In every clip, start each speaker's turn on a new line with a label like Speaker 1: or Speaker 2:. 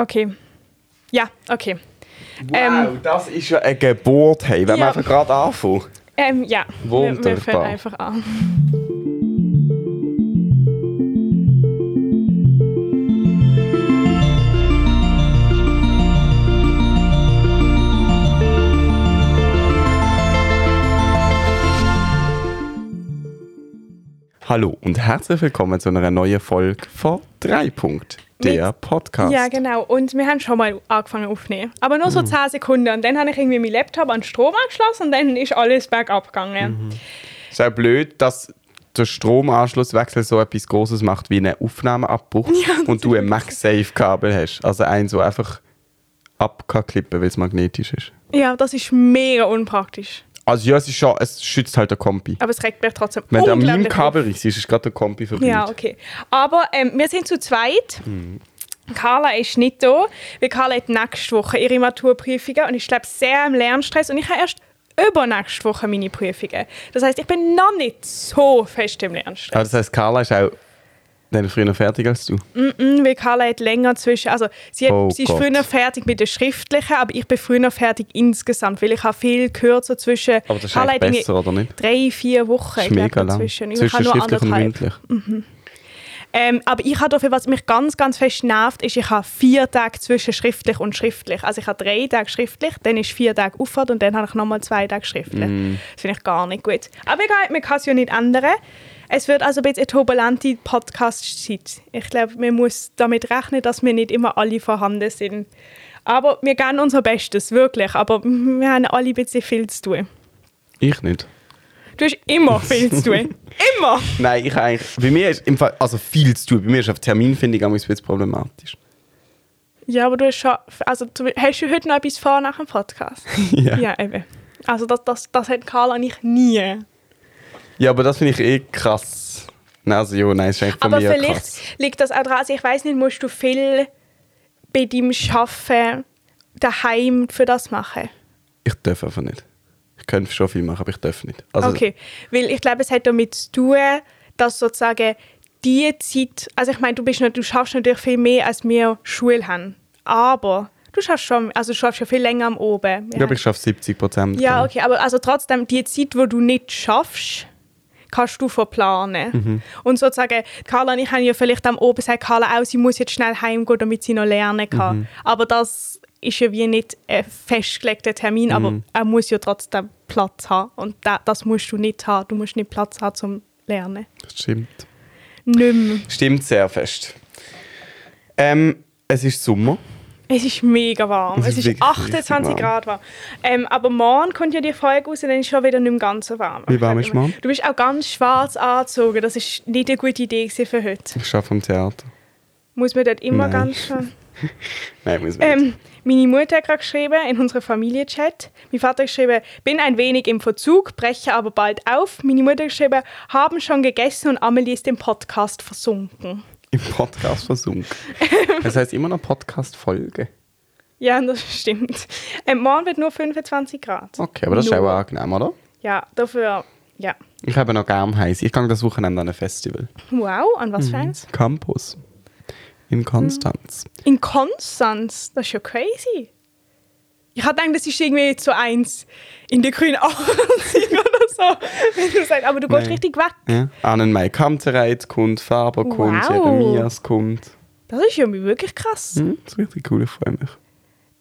Speaker 1: Okay. Ja, okay.
Speaker 2: Wow,
Speaker 1: Ähm,
Speaker 2: das ist ja eine Geburt, hey, wenn
Speaker 1: Ja.
Speaker 2: wir einfach gerade anfangen.
Speaker 1: Ähm, ja, wir, wir
Speaker 2: Wunderbar.
Speaker 1: fangen einfach an.
Speaker 2: Hallo und herzlich willkommen zu einer neuen Folge von 3 Punkt, der
Speaker 1: Mit-
Speaker 2: Podcast.
Speaker 1: Ja, genau. Und wir haben schon mal angefangen aufzunehmen. Aber nur
Speaker 2: Mhm.
Speaker 1: so 10 Sekunden. Und dann habe ich irgendwie meinen Laptop an den Strom angeschlossen und dann ist alles bergab gegangen.
Speaker 2: Mhm. Ist auch blöd, dass der Stromanschlusswechsel so etwas Großes macht wie einen Aufnahmeabbruch und du ein MagSafe-Kabel hast. Also ein so einfach abklippen, weil es magnetisch ist.
Speaker 1: Ja, das ist mega unpraktisch.
Speaker 2: Also ja, es ist schon, es schützt halt den Kompi.
Speaker 1: Aber es regt mich trotzdem
Speaker 2: Wenn du an meinem. Kabel riechst, ist gerade der Kompi verblüht.
Speaker 1: Ja, okay. Aber ähm, wir sind zu zweit.
Speaker 2: Mhm.
Speaker 1: Carla ist nicht da, weil Carla hat nächste Woche ihre Maturprüfungen und ich glaube sehr im Lernstress und ich habe erst übernächste Woche meine Prüfungen. Das heißt, ich bin noch nicht so fest im Lernstress.
Speaker 2: Aber das heisst, Carla ist auch dann früher fertig als du.
Speaker 1: Mhm, weil Carla hat länger zwischen, also sie, hat,
Speaker 2: Oh
Speaker 1: sie ist
Speaker 2: Gott.
Speaker 1: früher fertig mit der schriftlichen, aber ich bin früher fertig insgesamt, weil ich habe viel kürzer zwischen.
Speaker 2: Aber das ist
Speaker 1: Carla
Speaker 2: besser, oder nicht?
Speaker 1: Drei, vier Wochen
Speaker 2: Das ist mega lang. Zwischen
Speaker 1: nur
Speaker 2: schriftlich und mündlich.
Speaker 1: Ähm, aber ich habe dafür, was mich ganz, ganz fest nervt, ist, ich habe vier Tage zwischen schriftlich und schriftlich. Also ich habe drei Tage schriftlich, dann ist vier Tage Auffahrt und dann habe ich nochmal zwei Tage schriftlich.
Speaker 2: Mm.
Speaker 1: Das finde ich gar nicht gut. Aber egal, man kann es ja nicht ändern. Es wird also ein bisschen eine turbulente Podcast-Zeit. Ich glaube, man muss damit rechnen, dass wir nicht immer alle vorhanden sind. Aber wir geben unser Bestes, wirklich. Aber wir haben alle ein bisschen viel zu tun.
Speaker 2: Ich nicht.
Speaker 1: Du hast immer viel zu tun. Immer!
Speaker 2: Nein, ich eigentlich. Bei mir ist im Fall, also viel zu tun. Bei mir ist auf Terminfindung ein bisschen problematisch.
Speaker 1: Ja, aber du hast schon. Also, du, hast du heute noch etwas vor nach dem Podcast?
Speaker 2: ja.
Speaker 1: Ja, eben. Also, das, das, das hat Karl und ich nie.
Speaker 2: Ja, aber das finde ich eh krass. Nein, also ja, nein, ist eigentlich von
Speaker 1: aber
Speaker 2: mir
Speaker 1: vielleicht
Speaker 2: krass.
Speaker 1: liegt das auch daran, also ich weiß nicht, musst du viel bei deinem Arbeiten daheim für das machen?
Speaker 2: Ich darf einfach nicht. Ich könnte schon viel machen, aber ich darf nicht. Also,
Speaker 1: okay, weil ich glaube, es hat damit zu tun, dass sozusagen die Zeit, also ich meine, du, bist, nicht- du schaffst natürlich viel mehr, als wir Schule haben, aber du schaffst schon, also du schaffst ja viel länger am Oben.
Speaker 2: Ich glaube, ich schaffe 70 Prozent.
Speaker 1: Ja, okay, aber also trotzdem, die Zeit, wo du nicht schaffst, kannst du verplanen.
Speaker 2: Mhm.
Speaker 1: Und sozusagen, Carla und ich haben ja vielleicht am Oben gesagt, Carla auch, sie muss jetzt schnell heimgehen, damit sie noch lernen kann.
Speaker 2: Mhm.
Speaker 1: Aber das ist ja wie nicht ein festgelegter Termin, aber
Speaker 2: Mhm.
Speaker 1: er muss ja trotzdem Platz haben. Und da, das musst du nicht haben. Du musst nicht Platz haben zum Lernen.
Speaker 2: Das stimmt.
Speaker 1: Nicht mehr.
Speaker 2: Stimmt sehr fest. Ähm, es ist Sommer.
Speaker 1: Es ist mega warm.
Speaker 2: Es
Speaker 1: Es
Speaker 2: ist
Speaker 1: ist
Speaker 2: wirklich
Speaker 1: 28
Speaker 2: richtig warm.
Speaker 1: Grad warm. Ähm, aber morgen kommt ja die Folge raus, dann ist es schon wieder nicht mehr ganz so warm.
Speaker 2: Wie warm ist morgen?
Speaker 1: Du bist auch ganz schwarz angezogen. Das ist nicht eine gute Idee für heute.
Speaker 2: Ich arbeite am Theater.
Speaker 1: Muss man dort immer
Speaker 2: Nein.
Speaker 1: ganz schön...
Speaker 2: Nein, muss man nicht.
Speaker 1: Ähm, meine Mutter hat gerade geschrieben in unserem Familienchat. Mein Vater hat geschrieben, bin ein wenig im Verzug, breche aber bald auf. Meine Mutter hat geschrieben, haben schon gegessen und Amelie ist im Podcast versunken.
Speaker 2: Im Podcast versunken. Das heißt immer noch Podcast-Folge.
Speaker 1: Ja, das stimmt. Ähm, morgen wird nur 25 Grad.
Speaker 2: Okay, aber das ist auch angenehm, oder?
Speaker 1: Ja, dafür, ja.
Speaker 2: Ich habe noch gern heiß. Ich gehe das Wochenende an ein Festival.
Speaker 1: Wow, an was für
Speaker 2: Mhm.
Speaker 1: eins?
Speaker 2: Campus. In Konstanz.
Speaker 1: In Konstanz, das ist ja crazy. Ich hatte gedacht, das ist irgendwie so eins in der grünen Achsig oder so. Wenn du sagst, aber du gehst
Speaker 2: Nein.
Speaker 1: richtig weg.
Speaker 2: Ja. Annenmai Kamtereit kommt, Faber kommt,
Speaker 1: Wow.
Speaker 2: Jeremias kommt.
Speaker 1: Das ist ja wirklich krass.
Speaker 2: Hm, das ist richtig cool, ich freue mich.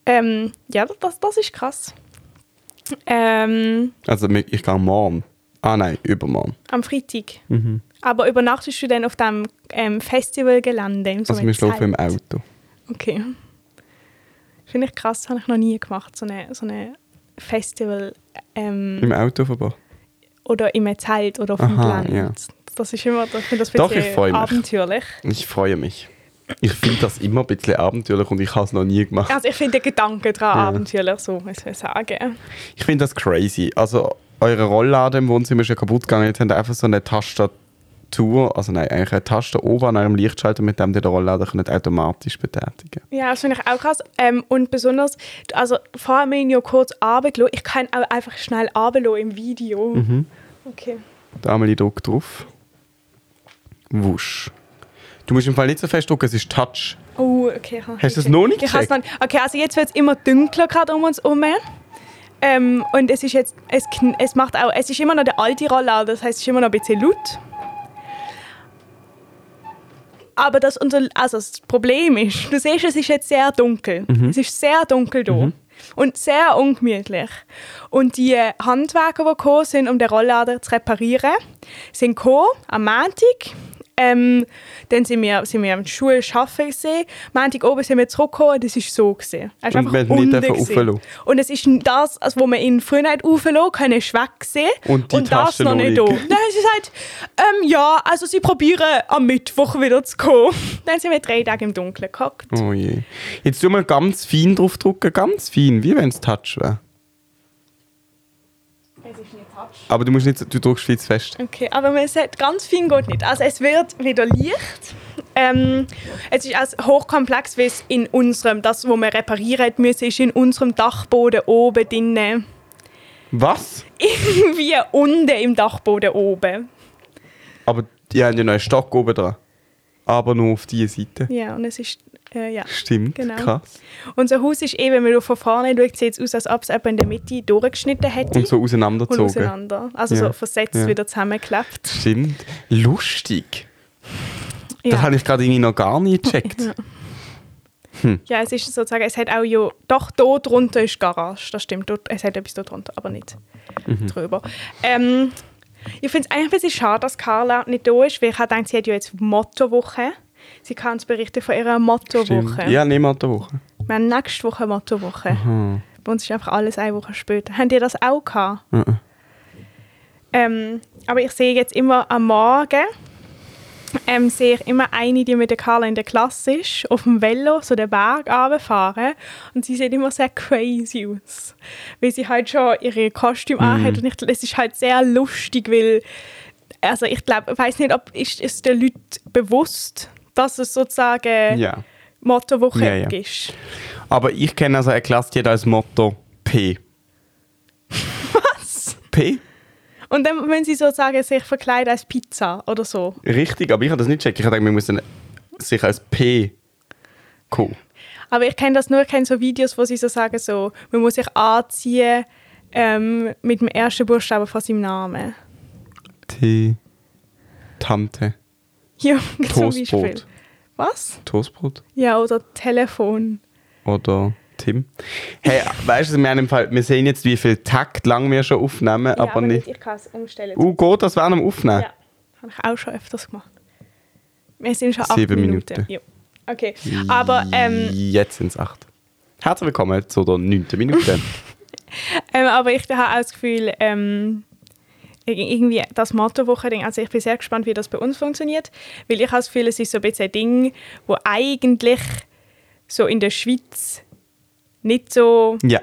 Speaker 1: Ähm, ja, das, das ist krass. Ähm,
Speaker 2: Also ich gehe morgen. Ah nein, übermorgen.
Speaker 1: am Freitag.
Speaker 2: Mhm.
Speaker 1: Aber übernachtest du dann auf dem ähm, Festivalgelände? So
Speaker 2: Also wir schlafen im? Auto.
Speaker 1: Okay. Finde ich krass, habe ich noch nie gemacht, so eine, so eine Festival ähm,
Speaker 2: Im Autoverbot.
Speaker 1: oder im Zelt oder auf dem
Speaker 2: Aha,
Speaker 1: Gelände.
Speaker 2: ja.
Speaker 1: Das ist immer, ich finde das ein
Speaker 2: Doch,
Speaker 1: bisschen
Speaker 2: ich freu mich.
Speaker 1: abenteuerlich.
Speaker 2: Ich freue mich. Ich finde das immer ein bisschen abenteuerlich und ich habe es noch nie gemacht.
Speaker 1: Also ich finde den Gedanken daran
Speaker 2: Ja.
Speaker 1: abenteuerlich, so muss man sagen.
Speaker 2: Ich finde das crazy. Also, eure Rollladen im Wohnzimmer ist ja kaputt gegangen. Jetzt habt ihr einfach so eine Tastatur, also nein, eigentlich eine Taste oben an eurem Lichtschalter, mit dem ihr den Rollladen könnt automatisch betätigen
Speaker 1: Ja, das finde ich auch krass. Ähm, und besonders, also wir ihn ja kurz runtergelassen. Ich kann auch einfach schnell runterlassen im Video.
Speaker 2: Mhm.
Speaker 1: Okay.
Speaker 2: Da Amelie drückt drauf. Wusch. Du musst im Fall nicht so fest drücken, es ist Touch.
Speaker 1: Oh, okay.
Speaker 2: Hast du das noch nicht gecheckt?
Speaker 1: noch- Okay, also jetzt wird es immer dunkler gerade um uns herum. Ähm, und es ist jetzt, es, es macht auch, es ist immer noch der alte Rolllader, das heißt, es ist immer noch ein bisschen laut. Aber das, unser, also das Problem ist, du siehst, es ist jetzt sehr dunkel.
Speaker 2: Mhm.
Speaker 1: Es ist sehr dunkel da. Und sehr ungemütlich. Und die Handwerker, die gekommen sind, um den Rolllader zu reparieren, sind gekommen am Montag. Ähm, dann sind wir, sind wir am Schule arbeiten gesehen. Montag oben sind wir zurückgekommen, das war so. Gewesen. Er ist
Speaker 2: Und
Speaker 1: einfach
Speaker 2: wir nicht
Speaker 1: gewesen.
Speaker 2: rauflassen.
Speaker 1: Und es ist das, also, wo man ihn früher nicht rauflassen konnte, ist weg gewesen.
Speaker 2: Und die
Speaker 1: das
Speaker 2: Tasche
Speaker 1: noch nicht da. Dann haben sie gesagt, ähm, ja, also sie probieren am Mittwoch wieder zu kommen. Dann sind wir drei Tage im Dunkeln gehockt.
Speaker 2: Oh je. Jetzt tu mal ganz fein drauf drücken, ganz fein, wie wenn es Touch wäre.
Speaker 1: Es ist nicht Touch.
Speaker 2: Aber du musst nicht, du drückst viel zu fest.
Speaker 1: Okay, aber man sagt, ganz fein geht nicht. Also es wird wieder Licht. Ähm, es ist also hochkomplex, wie es in unserem, das, wo wir reparieren müssen, ist in unserem Dachboden oben drin.
Speaker 2: Was?
Speaker 1: Irgendwie unten im Dachboden oben.
Speaker 2: Aber die haben ja noch einen Stock oben dran. Aber nur auf diese Seite.
Speaker 1: Ja, und es ist, äh, ja.
Speaker 2: Stimmt,
Speaker 1: Genau.
Speaker 2: krass.
Speaker 1: Unser Haus ist eben, wenn man von vorne schaut, sieht es aus, als ob es in der Mitte durchgeschnitten hätte.
Speaker 2: Und so
Speaker 1: und
Speaker 2: auseinandergezogen.
Speaker 1: auseinander. Also
Speaker 2: Ja.
Speaker 1: so versetzt
Speaker 2: Ja.
Speaker 1: wieder zusammengeklebt.
Speaker 2: Stimmt. Lustig. Das
Speaker 1: Ja.
Speaker 2: habe ich gerade irgendwie noch gar nicht gecheckt.
Speaker 1: Ja. ja, es ist sozusagen, es hat auch ja, doch dort drunter ist Garage, das stimmt, dort, es hat etwas dort drunter, aber nicht
Speaker 2: Mhm.
Speaker 1: drüber. Ähm, ich finde es eigentlich ein bisschen schade, dass Carla nicht da ist, weil ich gedacht, sie hat ja jetzt Mottowoche. Sie kann uns berichten von ihrer Mottowoche.
Speaker 2: Ja, niemand der Woche.
Speaker 1: Wir haben nächste Woche Mottowoche. Bei uns ist einfach alles eine Woche später. Habt ihr das auch gehabt?
Speaker 2: Mhm.
Speaker 1: Ähm, aber ich sehe jetzt immer am Morgen, ähm, sehe ich immer eine, die mit der Carla in der Klasse ist, auf dem Velo so den Berg runterfahren. Und sie sieht immer sehr crazy aus. Weil sie halt schon ihre Kostüme anhat. Und ich, es ist halt sehr lustig, weil also ich glaube, ich weiß nicht, ob ist es den Leuten bewusst, dass es sozusagen
Speaker 2: Ja.
Speaker 1: Mottowoche
Speaker 2: Ja, ja.
Speaker 1: ist.
Speaker 2: Aber ich kenne also eine Klasse, die hat als Motto P.
Speaker 1: Was?
Speaker 2: P?
Speaker 1: Und dann müssen sie sozusagen sich verkleiden als Pizza oder so.
Speaker 2: Richtig, aber ich habe das nicht gecheckt. Ich habe gedacht, wir müssen sich als P kommen.
Speaker 1: Aber ich kenne das nur, ich kenne so Videos, wo sie so sagen, so, man muss sich anziehen ähm, mit dem ersten Buchstaben von seinem Namen.
Speaker 2: T. Tante.
Speaker 1: Ja, zum Beispiel.
Speaker 2: Toastbrot.
Speaker 1: Was?
Speaker 2: Toastbrot.
Speaker 1: Ja, oder Telefon.
Speaker 2: Oder Tim. Hey, weißt du, wir, haben im Fall, wir sehen jetzt, wie viel Takt lang wir schon aufnehmen,
Speaker 1: ja,
Speaker 2: aber nicht.
Speaker 1: Ich kann es umstellen.
Speaker 2: Uh, geht das während dem Aufnehmen?
Speaker 1: Ja, habe ich auch schon öfters gemacht. Wir sind schon
Speaker 2: Sieben
Speaker 1: acht Minuten.
Speaker 2: Minuten.
Speaker 1: Ja. Okay, aber ähm,
Speaker 2: Jetzt sind es acht. Herzlich willkommen zu der neunten Minute.
Speaker 1: Ähm, aber ich habe auch das Gefühl, ähm, irgendwie das Mottowoche-Ding, also ich bin sehr gespannt, wie das bei uns funktioniert, weil ich habe das Gefühl, es ist so ein bisschen ein Ding, wo eigentlich so in der Schweiz nicht so
Speaker 2: ja.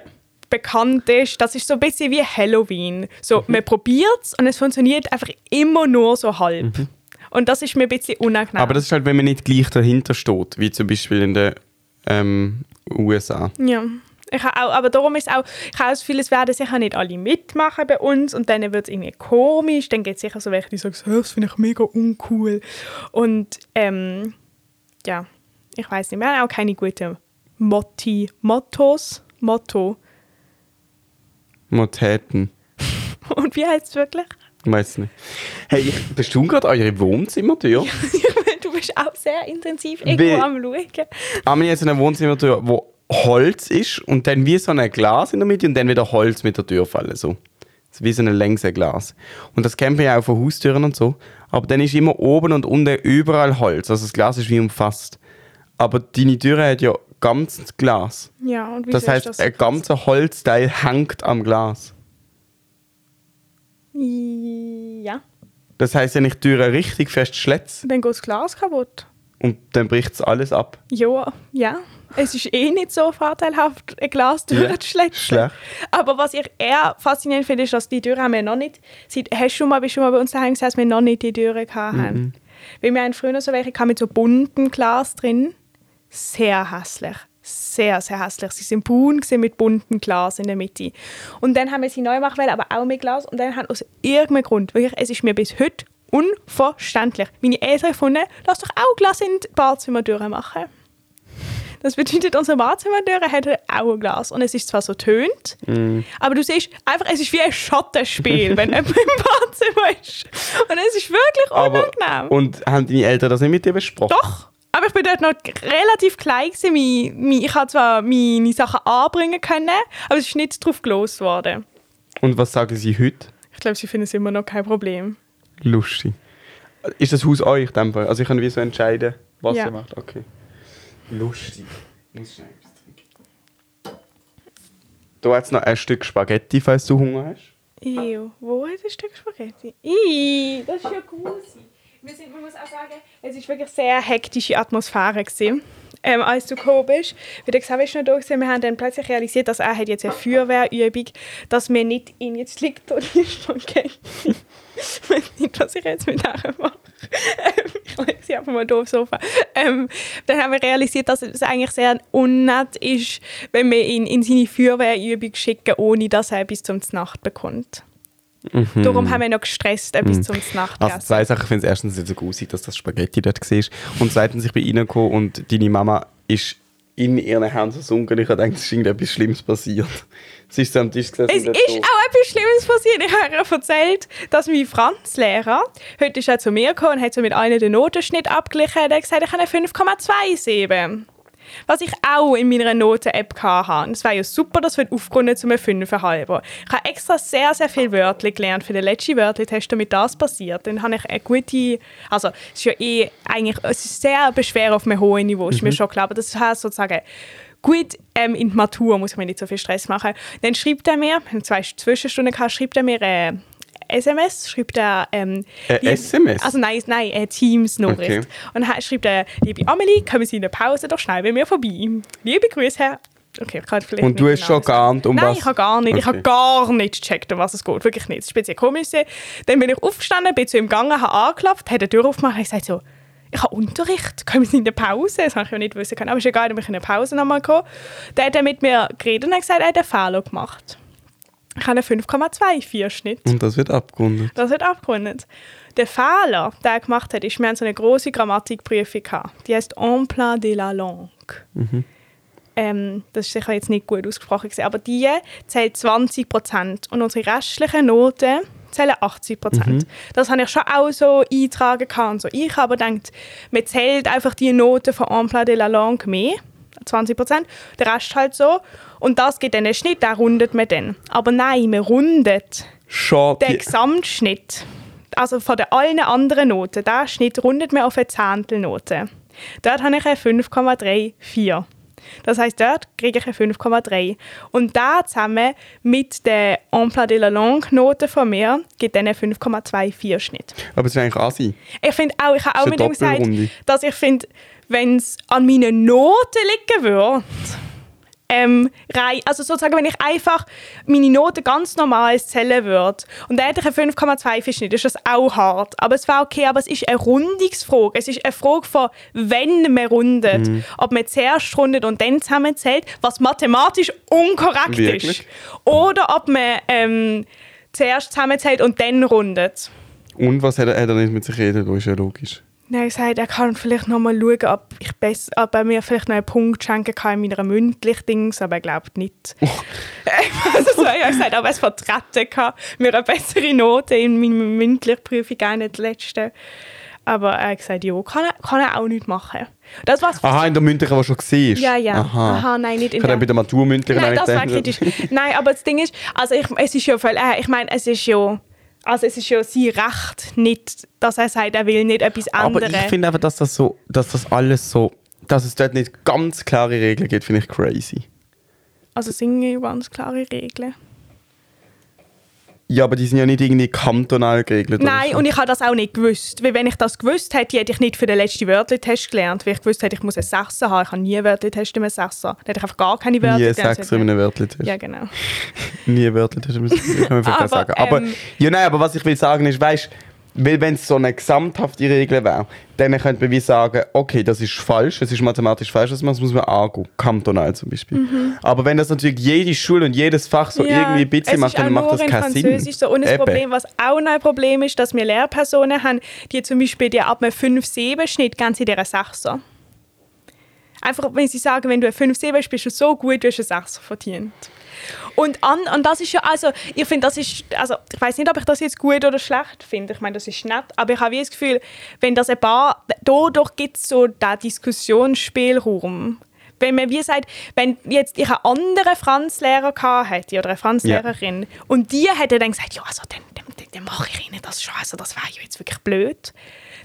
Speaker 1: bekannt ist. Das ist so ein bisschen wie Halloween. So, man probiert es und es funktioniert einfach immer nur so halb. Und das ist mir ein bisschen unangenehm.
Speaker 2: Aber das ist halt, wenn man nicht gleich dahinter steht, wie zum Beispiel in den ähm, USA.
Speaker 1: Ja. Ich habe auch, aber darum ist auch, ich habe auch das Gefühl, es werden sicher nicht alle mitmachen bei uns und dann wird es irgendwie komisch. Dann gibt es sicher so welche, die sagen, das finde ich mega uncool. Und ähm, ja, ich weiß nicht, wir haben auch keine guten Motti, Mottos, Motto.
Speaker 2: Motäten.
Speaker 1: Und wie heißt es wirklich?
Speaker 2: Ich weiß nicht. Hey, ich- bist du gerade eure Wohnzimmertür?
Speaker 1: du bist auch sehr intensiv irgendwo
Speaker 2: Wie-
Speaker 1: am Schauen.
Speaker 2: Haben wir jetzt eine Wohnzimmertür, wo Holz ist und dann wie so ein Glas in der Mitte und dann wieder Holz mit der Tür fallen. So. so wie so ein längs Glas. Und das kennt man ja auch von Haustüren und so. Aber dann ist immer oben und unten überall Holz. Also das Glas ist wie umfasst. Aber deine Tür hat ja ganz Glas.
Speaker 1: Ja, und wieso
Speaker 2: Das heißt,
Speaker 1: ist das?
Speaker 2: ein ganzer Holzteil hängt am Glas.
Speaker 1: Ja,
Speaker 2: Das heißt, wenn ich die Tür richtig fest schlätze
Speaker 1: dann geht das Glas kaputt.
Speaker 2: und dann bricht es alles ab.
Speaker 1: Ja, ja. Es ist eh nicht so vorteilhaft, ein Glas
Speaker 2: Ja,
Speaker 1: durchzuschleppen.
Speaker 2: schlecht.
Speaker 1: Aber was ich eher faszinierend finde, ist, dass die Türen haben wir noch nicht. Seit, hast du schon mal, bist du schon mal bei uns daheim gesehen, dass wir noch nicht die Türen hatten?
Speaker 2: Mhm.
Speaker 1: Weil wir haben früher so welche mit so bunten Glas drin. Sehr hässlich. Sehr, sehr hässlich. Sie sind braun gewesen mit bunten Glas in der Mitte. Und dann haben wir sie neu machen wollen, aber auch mit Glas. Und dann haben aus irgendeinem Grund, wirklich, es ist mir bis heute unverständlich. Meine Eltern gefunden, lass doch auch Glas in die Badzimmertüre machen. Das bedeutet, unsere Badzimmertür hat ein Augenglas. Und es ist zwar so tönt,
Speaker 2: Mm.
Speaker 1: aber du siehst einfach, es ist wie ein Schattenspiel, wenn jemand im Badzimmer ist. Und es ist wirklich
Speaker 2: Aber,
Speaker 1: unangenehm.
Speaker 2: und haben deine Eltern das nicht mit dir besprochen?
Speaker 1: Doch, aber ich bin dort noch relativ klein gewesen. Ich habe zwar meine Sachen anbringen können, aber es ist nicht drauf gelost worden.
Speaker 2: Und was sagen sie heute?
Speaker 1: Ich glaube, sie finden es immer noch kein Problem.
Speaker 2: Lustig. Ist das Haus euch in dem Fall? Also ich kann wie so entscheiden, was
Speaker 1: Ja.
Speaker 2: ihr macht? Okay. Lustig. Hat es noch ein Stück Spaghetti, falls du Hunger hast.
Speaker 1: Ew, wo hat ein Stück Spaghetti? Ih, das ist ja grusig. Wir sind, man muss auch sagen, es war wirklich sehr hektische Atmosphäre. Gewesen. Ähm, als du gekommen bist, wie du gesagt hast, noch da gewesen, wir haben dann plötzlich realisiert, dass er hat jetzt eine Feuerwehrübung, dass wir nicht in jetzt liegt da die Spaghetti. ich weiß nicht, was ich jetzt mit der mache. Ich sie einfach mal aufs Sofa. Ähm, dann haben wir realisiert, dass es eigentlich sehr unnett ist, wenn wir ihn in seine Feuerwehrübung schicken, ohne dass er bis zum Nacht bekommt. Darum haben wir noch gestresst, bis zum Nacht
Speaker 2: Also zwei Sachen. Ich finde es erstens nicht so grusig, dass das Spaghetti dort war. Und zweitens, ich bin reingekommen und deine Mama ist in ihren Händen versunken. Ich habe gedacht, es ist irgendetwas Schlimmes passiert. Sie ist am Tisch gesessen.
Speaker 1: Es ist auch etwas Schlimmes passiert. Ich habe ihr erzählt, dass mein Franzlehrer, heute ist er zu mir gekommen und hat so mit allen den Notenschnitt abgeglichen. Er hat gesagt, ich habe eine 5,27. Was ich auch in meiner Noten-App hatte. Es wäre ja super, das wird aufgerundet zu einem 5,5. Ich habe extra sehr, sehr viele Wörter gelernt für den letzten Wörtertest, damit das passiert. Dann habe ich eine gute, also es ist ja eh eigentlich, es ist sehr beschwer auf einem hohen Niveau, ist mir schon klar, aber das heißt sozusagen, gut ähm, in die Matur muss ich mir nicht so viel Stress machen. Dann schreibt er mir, wir zwei Zwischenstunden gehabt, schreibt er mir äh, SMS, schreibt er ähm,
Speaker 2: Äh,
Speaker 1: lieb-
Speaker 2: SMS?
Speaker 1: Also nein, nein, eine Teams-Nachricht.
Speaker 2: Okay.
Speaker 1: Und dann schreibt er, liebe Amelie, kommen Sie in der Pause doch schnell bei mir vorbei. Liebe Grüße, Herr. Okay, ich kann vielleicht
Speaker 2: Und du hast
Speaker 1: genau
Speaker 2: schon geahnt, um
Speaker 1: Nein,
Speaker 2: was-
Speaker 1: ich habe gar nicht. Ich
Speaker 2: Okay.
Speaker 1: habe gar nicht gecheckt, um was es geht. Wirklich nicht. Das ist speziell komisch. Dann bin ich aufgestanden, bin zu ihm gegangen, habe angeklopft, hat die Tür aufgemacht und gesagt so, ich habe Unterricht, können Sie in der Pause? Das habe ich ja nicht wissen können. Aber ist egal, dann bin ich in der Pause nochmal gekommen. Dann hat er mit mir geredet und hat gesagt, er hat einen Fehler gemacht. Ich habe einen 5,24 Schnitt.
Speaker 2: Und das wird abgerundet.
Speaker 1: Das wird abgerundet. Der Fehler, den er gemacht hat, ist, wir haben so eine große Grammatikprüfung gehabt. Die heißt Emploi de la langue. Ähm, das ist sicher jetzt nicht gut ausgesprochen, gewesen, aber die zählt 20 Prozent und unsere restlichen Noten zählen 80 Prozent. Das habe ich schon auch so eintragen können. So. Ich habe gedacht, man zählt einfach die Noten von Emploi de la langue mehr, 20 Prozent, der Rest halt so. Und das gibt einen Schnitt, den rundet man dann. Aber nein, man rundet
Speaker 2: Schon.
Speaker 1: der
Speaker 2: Die,
Speaker 1: Gesamtschnitt, also von den allen anderen Noten, der Schnitt rundet man auf eine Zehntelnote. Dort habe ich eine 5,34. Das heißt, dort kriege ich eine 5,3. Und da zusammen mit der Emploi de la Langue Note von mir gibt dann einen 5,24 Schnitt.
Speaker 2: aber es ist eigentlich Asi.
Speaker 1: Ich finde auch, ich habe auch mit ihm gesagt, dass ich finde, wenn es an meinen Noten liegen würde, ähm, rei- also sozusagen, wenn ich einfach meine Noten ganz normal zählen würde und dann hätte ich eine 5,2 Schnitt, ist das auch hart. Aber es war okay, aber es ist eine Rundungsfrage. Es ist eine Frage von, wenn man rundet.
Speaker 2: Mhm.
Speaker 1: Ob man zuerst rundet und dann zusammenzählt, was mathematisch unkorrekt
Speaker 2: Wirklich?
Speaker 1: ist. Oder ob man ähm, zuerst zusammenzählt und dann rundet.
Speaker 2: Und was hat er, hat er nicht mit sich reden? Das ist ja logisch.
Speaker 1: Er gesagt, er kann vielleicht noch mal schauen, ob, ich bess, ob er mir vielleicht noch einen Punkt schenken kann in meiner mündlichen Dings, aber er glaubt nicht. also so, er hat gesagt, aber es vertreten kann, mir eine bessere Note in meiner mündlichen Prüfung, auch nicht die letzte. Aber er hat gesagt, ja, kann er, kann er auch nicht machen. Das war's.
Speaker 2: Aha, in der mündlichen, die schon gesehen
Speaker 1: Ja, ja.
Speaker 2: Aha.
Speaker 1: Aha, nein, nicht in
Speaker 2: Ich habe dann bei
Speaker 1: der...
Speaker 2: der Maturmündlichen
Speaker 1: Nein, das war kritisch. Nein, aber das Ding ist, also ich, es ist ja voll, äh, ich meine, es ist ja, also es ist ja sein Recht, nicht, dass er sagt, er will nicht etwas
Speaker 2: Aber
Speaker 1: anderes.
Speaker 2: ich finde einfach, dass das so, dass das alles so, dass es dort nicht ganz klare Regeln gibt, finde ich crazy.
Speaker 1: Also es sind ganz klare Regeln.
Speaker 2: Ja, aber die sind ja nicht irgendwie kantonal geregelt.
Speaker 1: Nein,
Speaker 2: so.
Speaker 1: und ich habe das auch nicht gewusst. Weil wenn ich das gewusst hätte, hätte ich nicht für den letzten Wörtertest gelernt. Weil ich gewusst hätte, ich muss einen Sechser haben. Ich habe nie einen Wörtertest mit einem Sechser. Dann hätte ich einfach gar keine Wörter
Speaker 2: Nie
Speaker 1: gelernt.
Speaker 2: Sechser in einem Wörtertest.
Speaker 1: Ja, genau.
Speaker 2: Nie Wörtertest, muss ich kann man vielleicht
Speaker 1: Aber,
Speaker 2: sagen. Aber,
Speaker 1: ähm,
Speaker 2: ja, nein, aber was ich will sagen ist, weißt Weil wenn es so eine gesamthafte Regel wäre, dann könnte man wie sagen, okay, das ist falsch, es ist mathematisch falsch, das muss man angehen, kantonal zum Beispiel. Aber wenn das natürlich jede Schule und jedes Fach so
Speaker 1: Ja,
Speaker 2: irgendwie ein bisschen macht, dann macht das
Speaker 1: in
Speaker 2: keinen Sinn.
Speaker 1: Französisch So. Und das
Speaker 2: Eben.
Speaker 1: Problem, was auch noch ein Problem ist, dass wir Lehrpersonen haben, die zum Beispiel die ab einem 5-7-Schnitt ganz in dieser 6er. Einfach, wenn sie sagen, wenn du ein 5-7 bist, bist du so gut, du hast einen 6er verdient. Und, an, und das ist ja, also, ich finde, das ist, also, ich weiß nicht, ob ich das jetzt gut oder schlecht finde. Ich meine, das ist nett, aber ich habe wie das Gefühl, wenn das ein paar, dadurch gibt es so den Diskussionsspielraum. Wenn man wie sagt, wenn jetzt ich einen anderen Franzlehrer hätte oder eine Franzlehrerin und die hätte dann gesagt, ja, also, dann, dann, dann, dann mache ich ihnen das schon, also das wäre ja jetzt wirklich blöd.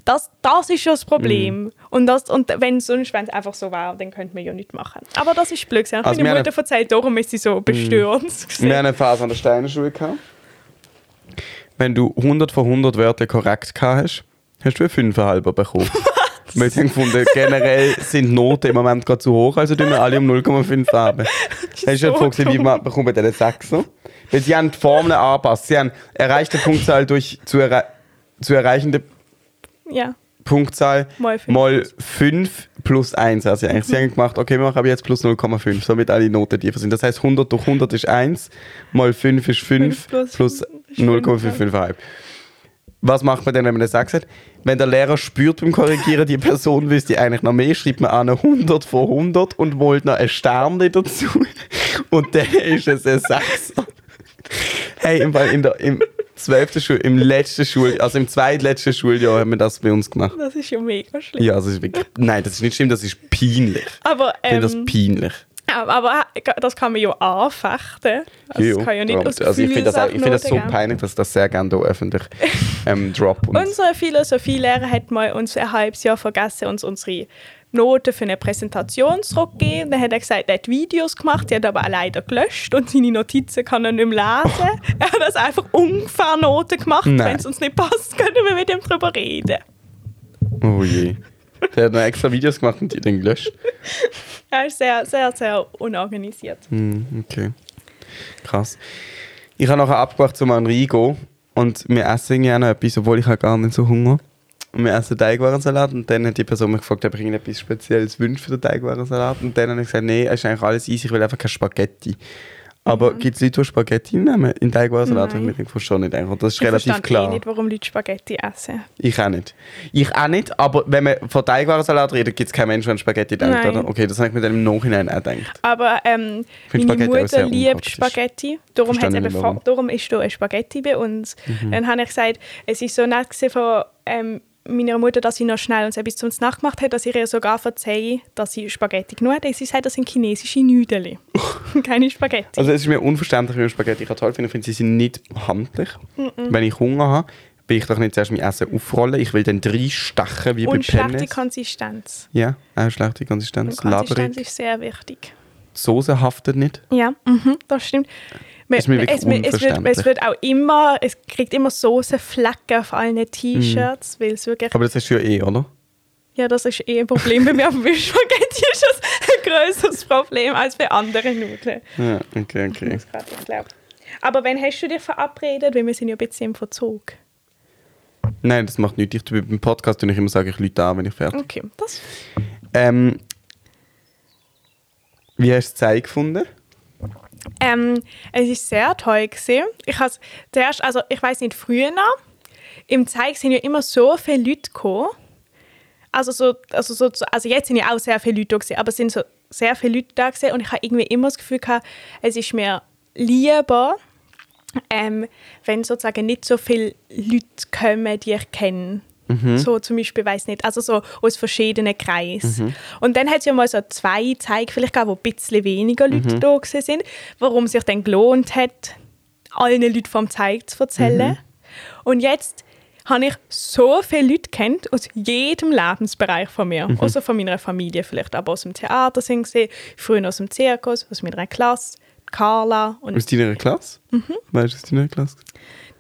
Speaker 1: Das, das ist schon das Problem.
Speaker 2: Mhm.
Speaker 1: Und, das, und wenn sonst, es einfach so wäre, dann könnte man ja nichts machen. Aber das ist blöd.
Speaker 2: Also
Speaker 1: Meine
Speaker 2: wir
Speaker 1: Mutter erzählt, darum ist sie so bestürzt. gewesen.
Speaker 2: Wir haben eine Phase an der Steinerschule gehabt. Wenn du 100 von 100 Wörtern korrekt gehabt hast, hast du einen 5,5 bekommen. Weil sie haben gefunden, generell sind die Noten im Moment gerade zu hoch, also tun wir alle um 0,5 haben. Hast du
Speaker 1: so
Speaker 2: ja gefragt, wie man bekommt den 6 Weil sie haben die Formeln angepasst. Sie haben erreichte Punktzahl durch zu, errei zu erreichende
Speaker 1: Ja.
Speaker 2: Punktzahl
Speaker 1: Mal fünf.
Speaker 2: mal 5 plus 1. Also eigentlich, sie haben gemacht, okay, wir machen aber jetzt plus 0,5, damit alle Noten tiefer sind. Das heißt 100 durch 100 ist 1, mal 5 ist 5,
Speaker 1: Fünf plus
Speaker 2: plus
Speaker 1: ist fünf,
Speaker 2: 0,55. Was macht man denn, wenn man das sagt? Wenn der Lehrer spürt beim Korrigieren, die Person wüsste eigentlich noch mehr, schreibt man an 100 von 100 und wollt noch ein Stern dazu. Und dann ist es ein 6. Hey, im, Fall in der, im 12. Schul, im letzten Schul, also im zweitletzten Schuljahr haben wir das bei uns gemacht.
Speaker 1: Das ist ja mega schlimm.
Speaker 2: Ja, das ist wirklich, nein, das ist nicht schlimm, das ist peinlich.
Speaker 1: Aber,
Speaker 2: Ich finde das
Speaker 1: ähm,
Speaker 2: peinlich.
Speaker 1: aber, das kann man ja anfechten. Also,
Speaker 2: Ja,
Speaker 1: das kann ja nicht aus
Speaker 2: also ich finde das, auch- ich finde das so peinlich, dass das sehr gerne hier öffentlich ähm, drop. Und
Speaker 1: Unser Philosophielehrer hat mal uns ein halbes Jahr vergessen, uns unsere Noten für eine Präsentation zurückzugeben. Dann hat er gesagt, er hat Videos gemacht, die hat aber auch leider gelöscht und seine Notizen kann er nicht mehr lesen. er hat also einfach ungefähr Noten gemacht. Wenn es uns nicht passt, können wir mit ihm darüber reden.
Speaker 2: oh je. Der hat noch extra Videos gemacht und die dann gelöscht.
Speaker 1: Er ist sehr, sehr, sehr unorganisiert.
Speaker 2: Hm, okay. Krass. Ich habe nachher abgemacht zum Enrico und wir essen noch etwas, obwohl ich habe gar nicht so Hunger. Und wir essen Teigwarensalat und dann hat die Person mich gefragt, ob ich irgendetwas Spezielles wünsche für den Teigwarensalat. Und dann habe ich gesagt, nee, es ist eigentlich alles easy, ich will einfach keine Spaghetti. Aber gibt es Leute, die Spaghetti nehmen in Teigwarensalat?
Speaker 1: Nein.
Speaker 2: Ich mir verstehe nicht. Und das ist
Speaker 1: Ich
Speaker 2: relativ klar.
Speaker 1: eh nicht, warum Leute Spaghetti essen.
Speaker 2: Ich auch nicht. Ich auch nicht, aber wenn man von Teigwarensalat redet, gibt es keinen Menschen, der an Spaghetti denkt,
Speaker 1: Nein.
Speaker 2: oder? Okay, das habe ich mir dann im Nachhinein auch gedacht.
Speaker 1: Aber ähm, meine
Speaker 2: Spaghetti
Speaker 1: Mutter liebt. Spaghetti. Darum, hat's
Speaker 2: ich
Speaker 1: eben.
Speaker 2: Mhm.
Speaker 1: darum ist da ein Spaghetti bei uns. Dann habe ich gesagt, es ist so nett von ähm, meiner Mutter, dass sie noch schnell uns etwas zum Nacht gemacht hat, dass ich ihr sogar verzeihe, dass sie Spaghetti genug hat. Sie sagt, das sind chinesische Nüdeli. Keine Spaghetti.
Speaker 2: Also es ist mir unverständlich, wie man Spaghetti kann toll finden. Ich finde, sie sind nicht handlich. Wenn ich Hunger habe, will ich doch nicht zuerst mein Essen aufrollen. Ich will dann drei Stechen wie
Speaker 1: Und
Speaker 2: bei
Speaker 1: schlechte
Speaker 2: Pennes.
Speaker 1: Konsistenz.
Speaker 2: Ja, auch schlechte Konsistenz.
Speaker 1: Und Konsistenz
Speaker 2: Laberig.
Speaker 1: ist sehr wichtig.
Speaker 2: Die Soße haftet nicht.
Speaker 1: Ja, mhm, das stimmt. Man-
Speaker 2: Ist mir wirklich
Speaker 1: es, es, wird,
Speaker 2: unverständlich.
Speaker 1: es wird auch immer, es kriegt immer Soßenflecken auf allen T-Shirts, weil es wirklich
Speaker 2: Aber das ist ja eh, oder?
Speaker 1: Ja, das ist eh ein Problem bei mir. Aber bei Spaghetti ist das ein größeres Problem als bei anderen Nudeln.
Speaker 2: Ja, okay, okay.
Speaker 1: Aber wann hast du dich verabredet? Weil wir sind ja ein bisschen im Verzug.
Speaker 2: Nein, das macht nichts. Ich, beim Podcast tue ich immer sage ich Leute an, wenn ich fertig
Speaker 1: Okay, das.
Speaker 2: Ähm, wie hast du die Zeit gefunden?
Speaker 1: Ähm, es ist sehr toll gewesen. Ich has zuerst, also ich weiß nicht früher. Im Zeig sind ja immer so viele Leute gekommen. Also so, also so, also jetzt sind ja auch sehr viele Leute da gewesen, aber es sind so sehr viele Leute da gewesen und ich habe irgendwie immer das Gefühl gehabt, es ist mir lieber, ähm, wenn sozusagen nicht so viele Leute kommen, die ich kenne. So zum Beispiel, weiß nicht, also so aus verschiedenen Kreisen. Und dann hat es ja mal so zwei Zeige vielleicht gegeben, wo ein bisschen weniger Leute da gewesen sind, warum sich dann gelohnt hat, allen Leuten vom Zeig zu erzählen. Und jetzt habe ich so viele Leute kennt aus jedem Lebensbereich von mir. Außer von meiner Familie vielleicht, aber aus dem Theater sind sie, früher aus dem Zirkus, aus meiner Klasse, Carla und
Speaker 2: Aus deiner Klasse? Mhm. Weißt du, aus deiner Klasse?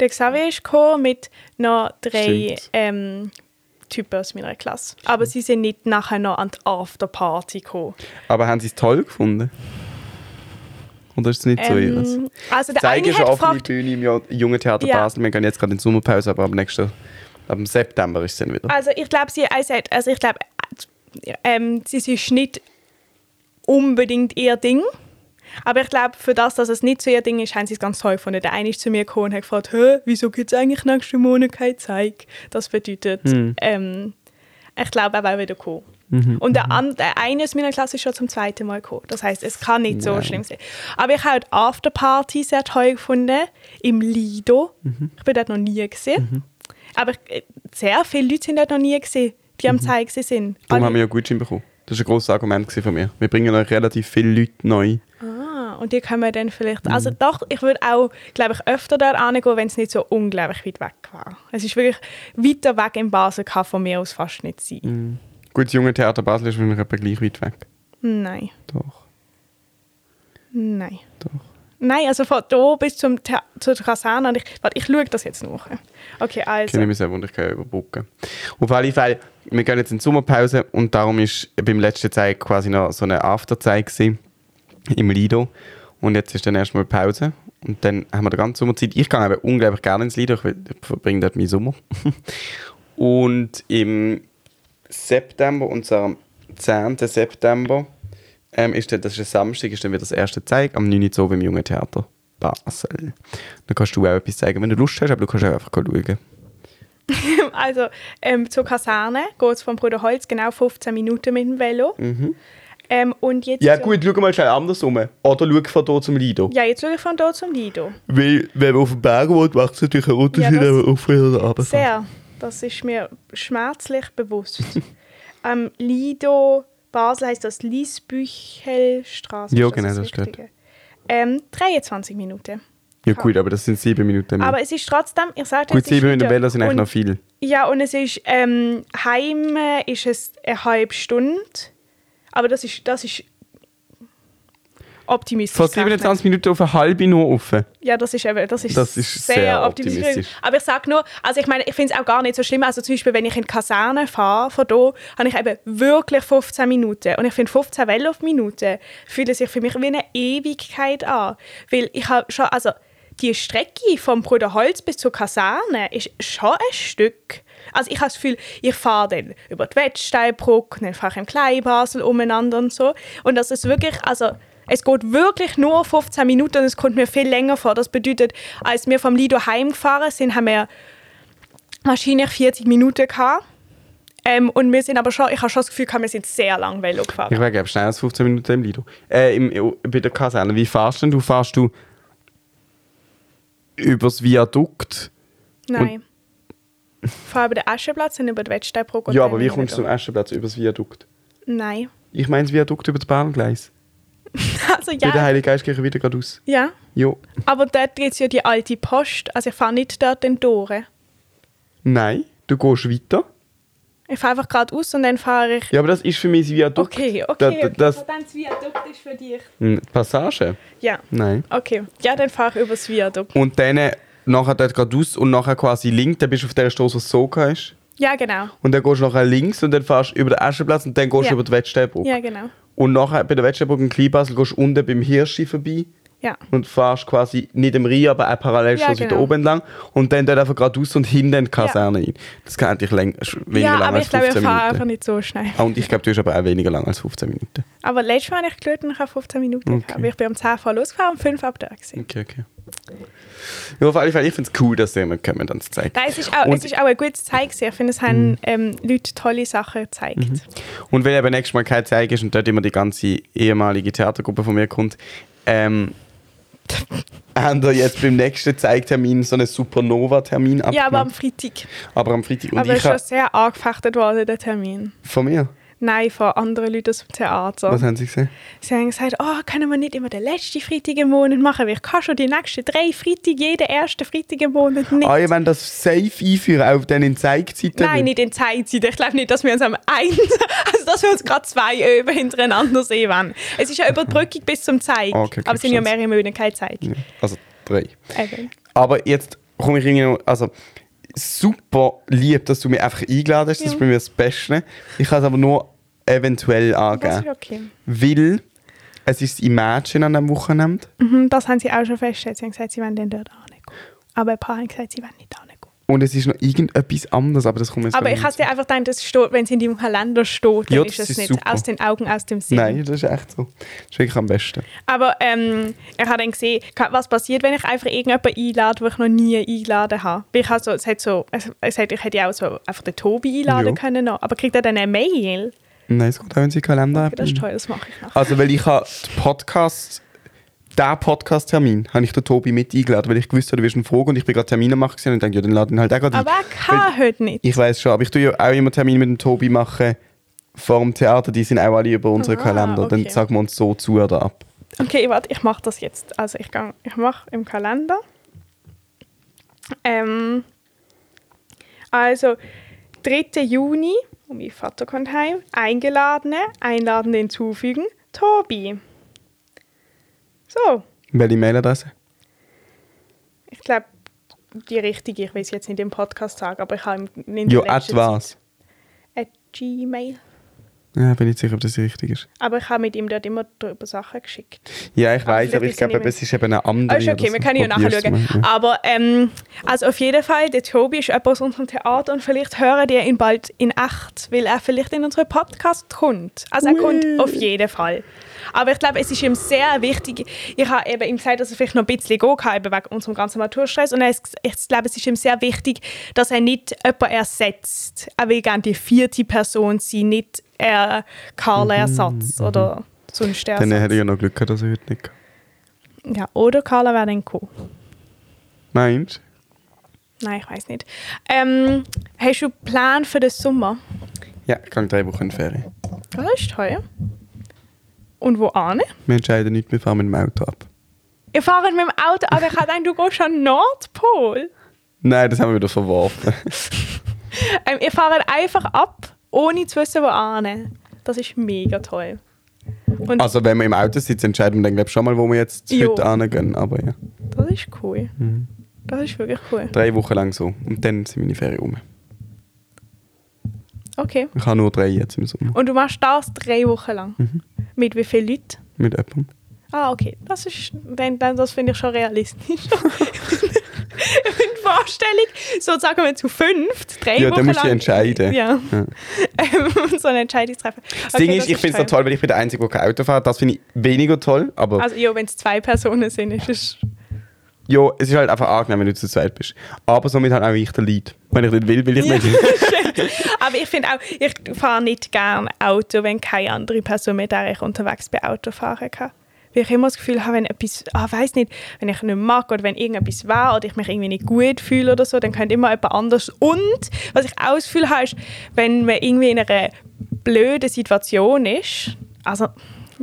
Speaker 1: Der Xavier ist gekommen mit noch drei
Speaker 2: Stimmt.
Speaker 1: ähm, Typen aus meiner Klasse. Aber sie sind nicht nachher noch an die Afterparty gekommen.
Speaker 2: Aber haben sie es toll gefunden? Oder ist es nicht so ihres?
Speaker 1: Ähm, also der
Speaker 2: Zeige
Speaker 1: eine
Speaker 2: schon offene
Speaker 1: gefragt,
Speaker 2: Bühne im Jungen Theater
Speaker 1: Ja.
Speaker 2: Basel. Wir gehen jetzt gerade in die Sommerpause, aber ab nächsten Ab September ist es dann wieder.
Speaker 1: Also ich glaube, sie also, also ich glaube, ähm, es ist nicht unbedingt ihr Ding. Aber ich glaube, für das, dass es nicht so ihr Ding ist, haben sie es ganz toll gefunden. Der eine ist zu mir gekommen und hat gefragt, Hä, wieso gibt es eigentlich nächsten Monat keine Zeig? Das bedeutet,
Speaker 2: Hm.
Speaker 1: ähm, ich glaube, er will wieder kommen.
Speaker 2: Mhm.
Speaker 1: Und der, an, der eine aus meiner Klasse ist schon zum zweiten Mal gekommen. Das heißt, es kann nicht so
Speaker 2: Nein.
Speaker 1: schlimm sein. Aber ich habe die Afterparty sehr toll gefunden, im Lido.
Speaker 2: Mhm.
Speaker 1: Ich bin dort noch nie gesehen. Aber äh, sehr viele Leute sind dort noch nie gesehen, die am Zeig sind.
Speaker 2: Darum
Speaker 1: Alle-
Speaker 2: haben wir ja Gutschein bekommen. Das war ein grosses Argument von mir. Wir bringen euch relativ viele Leute neu.
Speaker 1: Ah, und die können wir dann vielleicht.
Speaker 2: Mhm.
Speaker 1: Also doch, ich würde auch, glaube ich, öfter dort hingehen, wenn es nicht so unglaublich weit weg war. Es ist wirklich weiter weg in Basel, kann von mir aus fast nicht sein.
Speaker 2: Mhm. Gut, das junge Theater Basel ist wahrscheinlich etwa gleich weit weg.
Speaker 1: Nein,
Speaker 2: Doch,
Speaker 1: nein.
Speaker 2: doch.
Speaker 1: Nein, also von hier bis zum Thea zur Kaserne. Und ich, warte, ich schaue das jetzt nach. Okay,
Speaker 2: Ich
Speaker 1: also.
Speaker 2: sehr wunder, ich kann überbrücken. Auf alle Fälle, wir gehen jetzt in die Sommerpause und darum ist beim letzten Zeig quasi noch so eine Afterzeig gewesen, im Lido. Und jetzt ist dann erstmal Pause. Und dann haben wir die ganze Sommerzeit. Ich gehe eben unglaublich gerne ins Lido, ich verbringe dort meinen Sommer. und im September, und zwar am 10. September, ähm, ist dann, das ist ein Samstag, ist dann wieder das erste Zeig am 9. Uhr beim Jungen Theater Basel. Dann kannst du auch etwas zeigen, wenn du Lust hast, aber du kannst auch einfach schauen.
Speaker 1: Also, ähm, zur Kaserne geht es vom Bruder Holz genau 15 Minuten mit dem Velo. Ähm, und jetzt.
Speaker 2: Ja gut, schau mal schnell andersrum. Oder schau von hier zum Lido.
Speaker 1: Ja, jetzt schaue ich von hier zum Lido.
Speaker 2: Weil, wenn man auf dem Berg wohnt, macht es natürlich einen Unterschied,
Speaker 1: Ja,
Speaker 2: wenn man auf oder runter
Speaker 1: Sehr. Das ist mir schmerzlich bewusst. ähm, Lido, Basel heißt das Liesbüchelstraße.
Speaker 2: Ja, genau, das steht.
Speaker 1: Ähm, 23 Minuten.
Speaker 2: Ja gut, aber das sind sieben Minuten mehr.
Speaker 1: Aber es ist trotzdem, ich sage
Speaker 2: gut, sieben Minuten Velo sind eigentlich noch viel.
Speaker 1: Ja, und es ist, ähm, heim äh, ist es eine halbe Stunde. Aber das ist, das ist optimistisch.
Speaker 2: Von
Speaker 1: gerechnet.
Speaker 2: 27 Minuten auf eine halbe nur offen.
Speaker 1: Ja, das ist, eben, das ist,
Speaker 2: Das ist sehr optimistisch.
Speaker 1: Aber ich sage nur, also ich meine, ich finde es auch gar nicht so schlimm. Also zum Beispiel, wenn ich in die Kaserne fahre, von hier, habe ich eben wirklich 15 Minuten. Und ich finde 15 Velo-Minuten fühlen sich für mich wie eine Ewigkeit an. Weil ich habe schon, also die Strecke vom Bruder Holz bis zur Kaserne ist schon ein Stück. Also ich habe das Gefühl, ich fahre dann über die Wettsteinbrücke, dann fahre ich im Kleinbasel umeinander und so. Und das ist wirklich, also es geht wirklich nur 15 Minuten und es kommt mir viel länger vor. Das bedeutet, als wir vom Lido heimgefahren sind, haben wir wahrscheinlich 40 Minuten gehabt. Ähm, und wir sind aber schon, ich habe schon das Gefühl, wir sind sehr lang Velo gefahren.
Speaker 2: Ich wäre glaube schneller als 15 Minuten im Lido. Äh, im, bei der Kaserne. Wie fährst denn du? Fährst du übers Viadukt?
Speaker 1: Nein. Ich fahre über den Aschenplatz und über den Wettsteinbrücke.
Speaker 2: Ja, aber wie kommst du zum. Aschenplatz übers Viadukt?
Speaker 1: Nein.
Speaker 2: Ich meine das Viadukt über das Bahngleis.
Speaker 1: Also
Speaker 2: Bei der
Speaker 1: ja,
Speaker 2: Heilige Geistkirche wieder geradeaus.
Speaker 1: ja.
Speaker 2: Jo.
Speaker 1: Aber dort gibt es ja die alte Post. Also ich fahre nicht dort den Tore.
Speaker 2: Nein, du gehst weiter.
Speaker 1: Ich fahre einfach geradeaus und dann fahre ich...
Speaker 2: Ja, aber das ist für mich das Viadukt.
Speaker 1: Okay, okay.
Speaker 2: Da,
Speaker 1: okay.
Speaker 2: da, das,
Speaker 1: Aber dann das Viadukt ist für dich.
Speaker 2: Passage?
Speaker 1: Ja,
Speaker 2: Nein.
Speaker 1: okay. Ja, dann fahre ich übers Viadukt.
Speaker 2: Und dann äh, nachher dort geradeaus und nachher quasi links, dann bist du auf der Straße, was so ist.
Speaker 1: Ja, genau.
Speaker 2: Und dann gehst du nachher links und dann fährst du über den Aschenplatz und dann gehst
Speaker 1: Ja.
Speaker 2: du über die Wettsteinbrücke.
Speaker 1: Ja, genau.
Speaker 2: Und nachher bei der Wettsteinbrücke in Kleinbasel gehst du unten beim Hirschi vorbei
Speaker 1: Ja.
Speaker 2: und fährst quasi nicht im Rhein, aber auch parallel
Speaker 1: Ja,
Speaker 2: schon wieder
Speaker 1: genau.
Speaker 2: oben entlang. Und dann dort einfach geradeaus und hinten in die Kaserne rein. Das kann eigentlich läng weniger
Speaker 1: Ja,
Speaker 2: lang
Speaker 1: aber
Speaker 2: als
Speaker 1: ich glaube, ich
Speaker 2: 15
Speaker 1: fahre einfach
Speaker 2: Minuten.
Speaker 1: nicht so schnell.
Speaker 2: Ah, Und ich glaube, du hast aber auch weniger lang als 15 Minuten.
Speaker 1: Aber letztes Mal habe ich und ich habe 15 Minuten
Speaker 2: Okay.
Speaker 1: Aber ich bin um 10 Uhr losgefahren und 5 ab da. gewesen.
Speaker 2: Okay, okay. Ja, auf alle Fälle, ich finde es cool, dass jemand kommen dann zu zeigen.
Speaker 1: Nein, es ist auch,
Speaker 2: Und-
Speaker 1: es ist auch ein gutes Zeig. Ich finde, es haben ähm, Leute tolle Sachen gezeigt.
Speaker 2: Und wenn eben nächstes Mal kein Zeig ist und dort immer die ganze ehemalige Theatergruppe von mir kommt, ähm, haben wir jetzt beim nächsten Zeigtermin so einen Supernova-Termin
Speaker 1: Ja, aber am
Speaker 2: abgemacht.
Speaker 1: Freitag.
Speaker 2: aber am Freitag. Und
Speaker 1: aber
Speaker 2: ich
Speaker 1: ist schon sehr angefechtet worden, der Termin.
Speaker 2: von mir.
Speaker 1: Nein, von anderen Leuten aus dem Theater.
Speaker 2: Was haben sie gesehen?
Speaker 1: Sie haben gesagt, oh, können wir nicht immer den letzten Freitag im Monat machen, weil ich kann schon die nächsten drei Freitag, jeden ersten Freitag im Monat nicht.
Speaker 2: Ah, ihr wollt das safe einführen, auch dann in Zeigzeiten?
Speaker 1: Nein, nicht in Zeitzeit. Ich glaube nicht, dass wir uns am einen, also dass wir uns gerade zwei Öben hintereinander sehen wollen. Es ist ja Überbrückung bis zum Zeig.
Speaker 2: Okay, okay,
Speaker 1: aber es sind ja mehrere Monate keine Zeig.
Speaker 2: Ja, Also drei.
Speaker 1: Eben.
Speaker 2: Aber jetzt komme ich irgendwie noch, also super lieb, dass du mich einfach eingeladen hast, das ist bei mir das Beste. Ich kann es aber nur eventuell
Speaker 1: Das
Speaker 2: angeben.
Speaker 1: ist okay.
Speaker 2: Weil es ist das Imagine an diesem Wochenende.
Speaker 1: Mhm, das haben sie auch schon festgestellt. Sie haben gesagt, sie wollen dann dort auch nicht. Aber ein paar haben gesagt, sie wollen nicht auch nicht.
Speaker 2: Und es ist noch irgendetwas anderes, aber das kommt jetzt
Speaker 1: Aber ich habe dir einfach gedacht, das steht, wenn es in deinem Kalender steht, dann
Speaker 2: Ja,
Speaker 1: ist
Speaker 2: das
Speaker 1: es nicht
Speaker 2: super.
Speaker 1: aus den Augen, aus dem Sinn.
Speaker 2: Nein, das ist echt so. Das ist wirklich am besten.
Speaker 1: Aber ähm, ich habe dann gesehen, was passiert, wenn ich einfach irgendjemanden einlade, den ich noch nie eingeladen habe. Weil Ich habe so, es hat so, es, hat, ich hätte ja auch so einfach den Tobi einladen
Speaker 2: Ja.
Speaker 1: können noch. Aber kriegt er dann eine Mail?
Speaker 2: Nein, es kommt auch in seinen Kalender.
Speaker 1: Okay, das ist toll, das mache ich noch.
Speaker 2: Also, weil ich habe den Den Podcast-Termin, habe ich den Tobi mit eingeladen, weil ich gewusst habe, du wirst ihn fragen und ich bin gerade Termine machen und ich denke, ja, dann lade ihn halt auch gerade.
Speaker 1: Aber er kann heute nicht.
Speaker 2: Ich weiß schon, aber ich tue ja auch immer Termine mit dem Tobi machen vor dem Theater, die sind auch alle über unseren
Speaker 1: Ah,
Speaker 2: Kalender. Dann
Speaker 1: okay.
Speaker 2: sagen wir uns so zu oder ab.
Speaker 1: Okay, warte, ich mache das jetzt. Also ich, gang- ich mache im Kalender. Ähm, also 3. Juni, und mein Vater kommt heim, Eingeladene, Einladende hinzufügen, Tobi. So,
Speaker 2: Welche Mailadresse?
Speaker 1: ich glaube, die richtige, ich will es jetzt nicht im Podcast sagen, aber ich habe in
Speaker 2: Ja,
Speaker 1: der
Speaker 2: at was?
Speaker 1: At Gmail.
Speaker 2: Ja, bin nicht sicher, ob das richtig ist.
Speaker 1: Aber ich habe mit ihm dort immer drüber Sachen geschickt.
Speaker 2: Ja, ich
Speaker 1: Aber
Speaker 2: weiß, aber ich glaube, es ist eben eine andere.
Speaker 1: Ah, ist okay, wir können ja nachschauen.
Speaker 2: ja.
Speaker 1: Aber ähm, also auf jeden Fall, der Tobi ist jemand aus unserem Theater und vielleicht hören die ihn bald in echt, weil er vielleicht in unseren Podcast kommt. Also er
Speaker 2: Ui.
Speaker 1: kommt auf jeden Fall. Aber ich glaube, es ist ihm sehr wichtig. Ich habe eben ihm gesagt, dass er vielleicht noch ein bisschen gehen kann, eben wegen unserem ganzen Maturstress. Und ist, ich glaube, es ist ihm sehr wichtig, dass er nicht jemanden ersetzt. Er will gerne die vierte Person sein, nicht er oder sonst der
Speaker 2: Mhm, Dann
Speaker 1: Ersatz.
Speaker 2: hätte ich ja noch Glück gehabt, dass er heute nicht kann.
Speaker 1: Ja, oder Carla wäre dann cool.
Speaker 2: Meinst
Speaker 1: Nein, ich weiß nicht. Ähm, hast du einen Plan für den Sommer?
Speaker 2: Ja, ich kann drei Wochen in die Ferien.
Speaker 1: Das ist toll. Und wo an?
Speaker 2: Wir entscheiden nicht, wir fahren mit dem Auto ab.
Speaker 1: Ihr fahrt mit dem Auto, aber ich dachte, du gehst an den Nordpol.
Speaker 2: Nein, das haben wir wieder verworfen.
Speaker 1: Ähm, ihr fahrt einfach ab, ohne zu wissen, wo an. Das ist mega toll. Und
Speaker 2: Also, wenn wir im Auto sitzen, entscheiden wir dann, glaube ich, schon mal, wo wir jetzt
Speaker 1: Jo.
Speaker 2: heute hingehen. Aber ja,
Speaker 1: das ist cool.
Speaker 2: Mhm.
Speaker 1: Das ist wirklich cool.
Speaker 2: drei Wochen lang so. Und dann sind meine Ferien um.
Speaker 1: Okay.
Speaker 2: Ich habe nur drei jetzt im Sommer.
Speaker 1: Und du machst das drei Wochen lang.
Speaker 2: Mhm.
Speaker 1: Mit wie vielen Leuten?
Speaker 2: Mit jemandem.
Speaker 1: Ah, okay. Das ist, dann, dann, das finde ich schon realistisch. Vorstellung, so sagen wir zu fünft, drei
Speaker 2: Ja, dann musst du
Speaker 1: lang.
Speaker 2: dich entscheiden.
Speaker 1: Ja.
Speaker 2: Ja.
Speaker 1: Ähm, so eine Entscheidung treffen.
Speaker 2: Das Ding ist, ich finde es so toll, weil ich bin der Einzige, der kein Auto fährt. Das finde ich weniger toll. Aber
Speaker 1: Also ja, wenn es zwei Personen sind, ist es...
Speaker 2: ja, es ist halt einfach angenehm, wenn du zu zweit bist. Aber somit halt auch ich der Lead. Wenn ich nicht will, will ich nicht.
Speaker 1: Aber ich finde auch, ich fahre nicht gerne Auto, wenn keine andere Person mit der ich unterwegs bei Auto fahren kann. Weil ich immer das Gefühl habe, wenn etwas, ah, weiß nicht, wenn ich nicht mag oder wenn irgendetwas war oder ich mich irgendwie nicht gut fühle oder so, dann könnte immer jemand anders. Und was ich auch das Gefühl habe, ist, wenn man irgendwie in einer blöden Situation ist, also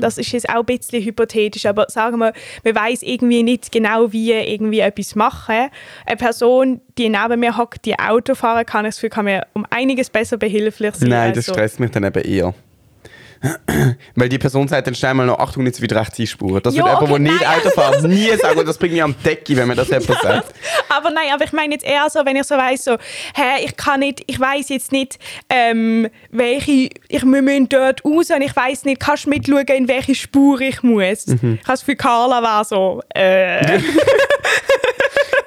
Speaker 1: das ist jetzt auch ein bisschen hypothetisch, aber sagen wir, man weiß irgendwie nicht genau, wie irgendwie etwas machen. Eine Person, die neben mir hockt, die Auto fahren kann, das Gefühl, kann mir um einiges besser behilflich sein.
Speaker 2: Nein, das
Speaker 1: so.
Speaker 2: stresst mich dann eben eher. Weil die Person sagt dann schnell mal noch, Achtung, jetzt wieder rechts einspuren. Das
Speaker 1: Ja,
Speaker 2: wird jemand,
Speaker 1: okay,
Speaker 2: der nicht
Speaker 1: nein.
Speaker 2: Auto fährt, nie sagen. Und das bringt mich am Decke, wenn man das jemand sagt.
Speaker 1: Aber nein, aber ich meine jetzt eher so, wenn ich so weiss, so, hä, ich kann nicht, ich weiß jetzt nicht, ähm, welche, ich müssen dort raus und ich weiß nicht, kannst du mitschauen, in welche Spur ich muss.
Speaker 2: Mhm.
Speaker 1: Ich habe das Gefühl, Carla war so, äh,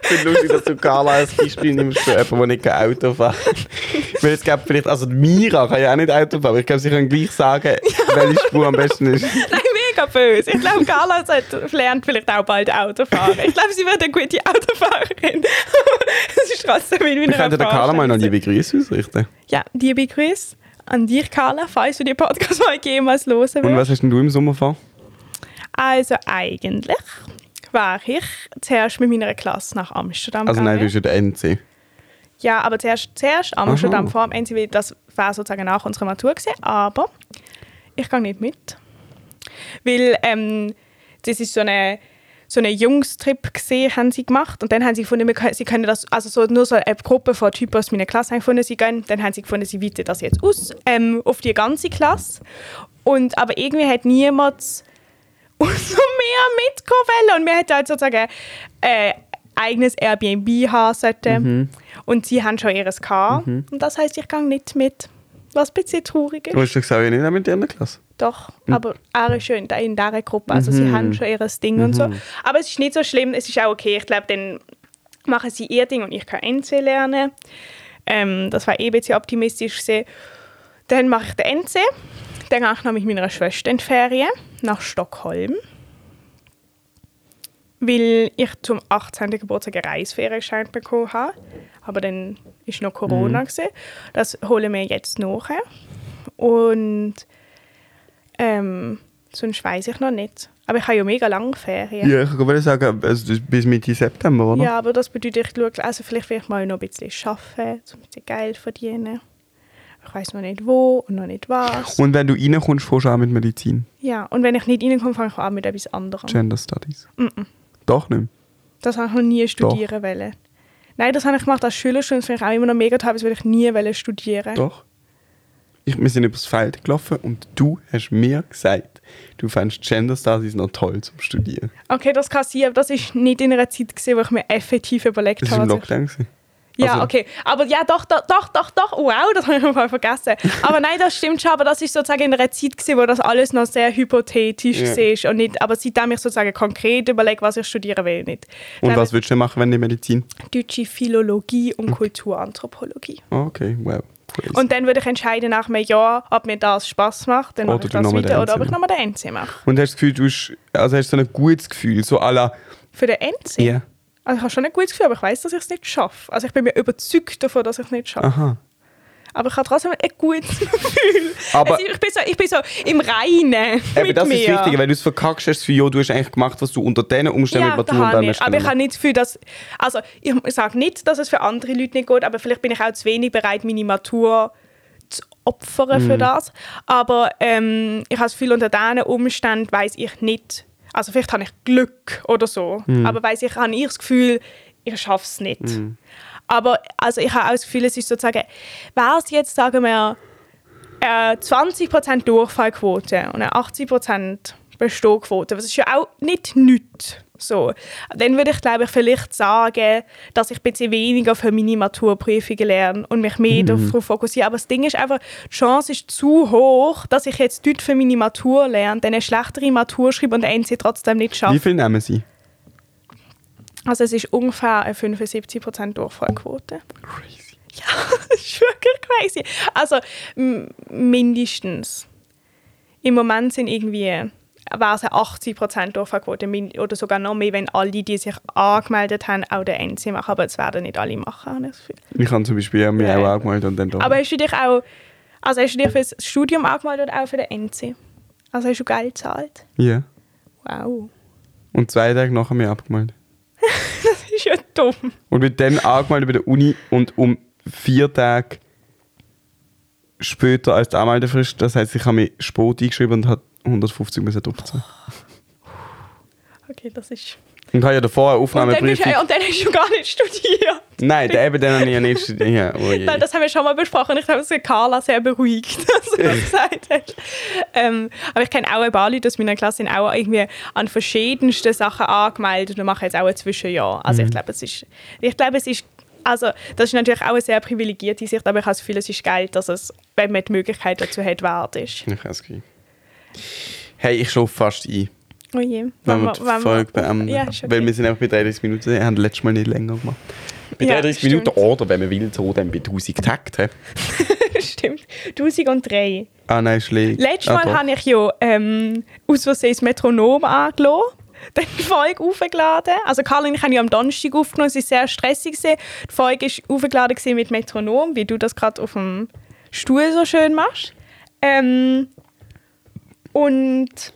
Speaker 2: Ich finde lustig, dass du Carla als Beispiel nimmst für jemanden, der nicht Auto fährt. Weil es gibt vielleicht, also Mira kann ja auch nicht Auto fahren, aber ich glaube, sie können gleich sagen, welche Spur am besten ist.
Speaker 1: nein, mega böse. Ich glaube, Carla lernt vielleicht auch bald Auto fahren. Ich glaube, sie wird eine gute Autofahrerin. Es ist trotzdem in
Speaker 2: Wir könnten der Carla mal noch liebe Grüße ausrichten.
Speaker 1: Ja, liebe Grüße an dich, Carla, falls du die Podcast mal jemals hören
Speaker 2: Und
Speaker 1: wirst.
Speaker 2: was hast denn du im Sommer vor?
Speaker 1: Also eigentlich war ich zuerst mit meiner Klasse nach Amsterdam
Speaker 2: Also nein, du
Speaker 1: gegangen.
Speaker 2: bist ja der NC.
Speaker 1: Ja, aber zuerst, zuerst Amsterdam
Speaker 2: Aha.
Speaker 1: vor dem NCW, das war sozusagen nach unserer Matur gewesen, aber ich gehe nicht mit. Weil ähm, das ist so eine so einen Jungstrip gesehen, haben sie gemacht. Und dann haben sie gefunden, sie können das, also so, nur so eine Gruppe von Typen aus meiner Klasse haben gefunden, sie gehen, dann haben sie gefunden, sie weiten das jetzt aus ähm, auf die ganze Klasse. Und aber irgendwie hat niemand noch mehr mitkommen und wir hätten halt sozusagen äh, eigenes Airbnb haben sollten und sie haben schon ihres gehabt und das heißt, ich gehe nicht mit, was ein bisschen traurig ist.
Speaker 2: Du hast doch gesagt, ich nicht auch mit der Klasse.
Speaker 1: Doch, aber er ist schon in, dieser Gruppe. Also sie haben schon ihr Ding und so. Aber es ist nicht so schlimm, es ist auch okay. Ich glaube, dann machen sie ihr Ding und ich kann NC lernen. Ähm, das war eh ein bisschen optimistisch. Dann mache ich den NC. Dann gehe ich meiner Schwester in die Ferien nach Stockholm. Weil ich zum 18. Geburtstag einen Reisferienschein bekommen habe. Aber dann war noch Corona. Mhm. Das holen wir jetzt nachher. Und ähm, sonst weiß ich noch nicht. Aber ich habe ja mega lange Ferien.
Speaker 2: Ja, ich würde sagen, also bis Mitte September, oder?
Speaker 1: Ja, aber das bedeutet, ich schaue, also vielleicht will ich mal noch ein bisschen arbeiten, um ein bisschen Geld verdienen. Ich weiß noch nicht wo und noch nicht was.
Speaker 2: Und wenn du reinkommst, fährst du auch mit Medizin?
Speaker 1: Ja, und wenn ich nicht reinkomme, fange ich auch mit etwas anderem.
Speaker 2: Gender Studies?
Speaker 1: Mm -mm.
Speaker 2: Doch nicht?
Speaker 1: Das habe ich noch nie studieren wollen. Nein, das habe ich gemacht als Schüler schon. Das finde ich auch immer noch mega toll, das würde ich nie studieren.
Speaker 2: Doch. Ich, wir sind übers Feld gelaufen und du hast mir gesagt, du fandest Gender Studies noch toll zum Studieren.
Speaker 1: Okay, das kann sein, aber das war nicht in einer Zeit, gewesen, wo ich mir effektiv überlegt
Speaker 2: das
Speaker 1: habe.
Speaker 2: Das war im Lockdown. Gewesen.
Speaker 1: Ja, also. okay. Aber ja, doch, doch, doch, doch, doch. Wow, das habe ich mal vergessen. aber nein, das stimmt schon. Aber das ist sozusagen in einer Zeit, gewesen, wo das alles noch sehr hypothetisch ja. war. Und nicht, aber seitdem ich sozusagen konkret überlege, was ich studieren will, nicht.
Speaker 2: Und Dann was würdest du machen, wenn du Medizin?
Speaker 1: Deutsche Philologie und okay. Kulturanthropologie.
Speaker 2: Okay, wow.
Speaker 1: Crazy. Und dann würde ich entscheiden nach einem Jahr, ob mir das Spaß macht, dann mache ich das wieder, oder ob ich nochmal den NC mache.
Speaker 2: Und hast du das Gefühl, du hast, also hast so ein gutes Gefühl, so à la...
Speaker 1: Für den NC?
Speaker 2: Ja. Yeah.
Speaker 1: Also ich habe schon ein gutes Gefühl, aber ich weiß, dass ich es nicht schaffe. Also ich bin mir überzeugt davon, dass ich es nicht schaffe. Aber ich habe trotzdem ein gutes Gefühl.
Speaker 2: Aber
Speaker 1: also ich, bin so, ich bin so im Reinen
Speaker 2: Eben, das mir. ist wichtig, wenn du es verkackst, hast du ja, du hast eigentlich gemacht, was du unter diesen Umständen
Speaker 1: ja, mit Matur und ich. Aber ich habe nicht das Gefühl, dass... Also ich sage nicht, dass es für andere Leute nicht geht, aber vielleicht bin ich auch zu wenig bereit, meine Matur zu opfern mhm. für das. Aber ähm, ich habe das Gefühl, unter diesen Umständen weiß ich nicht, also vielleicht habe ich Glück oder so, mhm. aber weiß ich, habe ich das Gefühl, ich schaffe es nicht. Mhm. Aber also ich habe auch das Gefühl, es ist sozusagen, wäre es jetzt, sagen wir, äh, 20% Durchfallquote und eine 80% Bestehquote, das ist ja auch nicht nichts. So. Dann würde ich, glaube ich, vielleicht sagen, dass ich ein bisschen weniger für meine Maturprüfungen lerne und mich mehr mhm. darauf fokussiere. Aber das Ding ist einfach, die Chance ist zu hoch, dass ich jetzt dort für meine Matur lerne, dann eine schlechtere Matur schreibe und den NC trotzdem nicht schaffe.
Speaker 2: Wie viel nehmen Sie?
Speaker 1: Also es ist ungefähr eine 75% Durchfallquote.
Speaker 2: Crazy.
Speaker 1: Ja, das ist wirklich crazy. Also mindestens. Im Moment sind irgendwie wäre es eine 80% Durchfallquote oder sogar noch mehr, wenn alle, die sich angemeldet haben, auch den NC machen. Aber es werden nicht alle machen, habe ich das
Speaker 2: Ich habe zum Beispiel mich ja. auch angemeldet und dann doch.
Speaker 1: Aber hast du dich auch, also hast du dich für das Studium angemeldet oder auch für den NC? Also hast du Geld gezahlt?
Speaker 2: Ja.
Speaker 1: Wow.
Speaker 2: Und zwei Tage nachher mich abgemeldet.
Speaker 1: das ist ja dumm.
Speaker 2: Und bin dann angemeldet bei der Uni und um vier Tage später als die Anmeldefrist, das heißt, ich habe mich spät eingeschrieben und habe 150 müssen draufzahlen.
Speaker 1: Okay, das ist...
Speaker 2: Und habe ja davor eine Aufnahmebrief...
Speaker 1: Und, und dann hast du gar nicht studiert.
Speaker 2: Nein, der eben dann habe ich ja nicht studiert. Oh
Speaker 1: Nein, das haben wir schon mal besprochen. Ich glaube, es Carla sehr beruhigt, dass du das gesagt hast. Ähm, aber ich kenne auch ein paar Leute aus meiner Klasse, sind auch irgendwie an verschiedensten Sachen angemeldet und machen jetzt auch ein Zwischenjahr. Also mhm. ich glaube, es ist... Ich glaube, es ist also das ist natürlich auch eine sehr privilegierte Sicht, aber ich habe das Gefühl, es ist geil, dass es, wenn man die Möglichkeit dazu hat, wert ist.
Speaker 2: Ich habe es Hey, ich schaue fast ein.
Speaker 1: Oh je.
Speaker 2: Wenn wir die Folge beenden. Ja, okay. Weil wir sind einfach bei 30 Minuten, wir haben letztes Mal nicht länger gemacht. Bei ja, 30 Minuten oder, wenn man will, so dann bei 1000 Takt.
Speaker 1: stimmt. 1003.
Speaker 2: Ah nein, schlägt.
Speaker 1: Letztes Mal ah, habe ich ja ähm, aus Versehen das Metronom angelassen dann die Folge aufgeladen. Also Karl und ich haben ja am Donnerstag aufgenommen, es war sehr stressig. Die Folge war aufgeladen mit Metronom, wie du das gerade auf dem Stuhl so schön machst. Ähm, und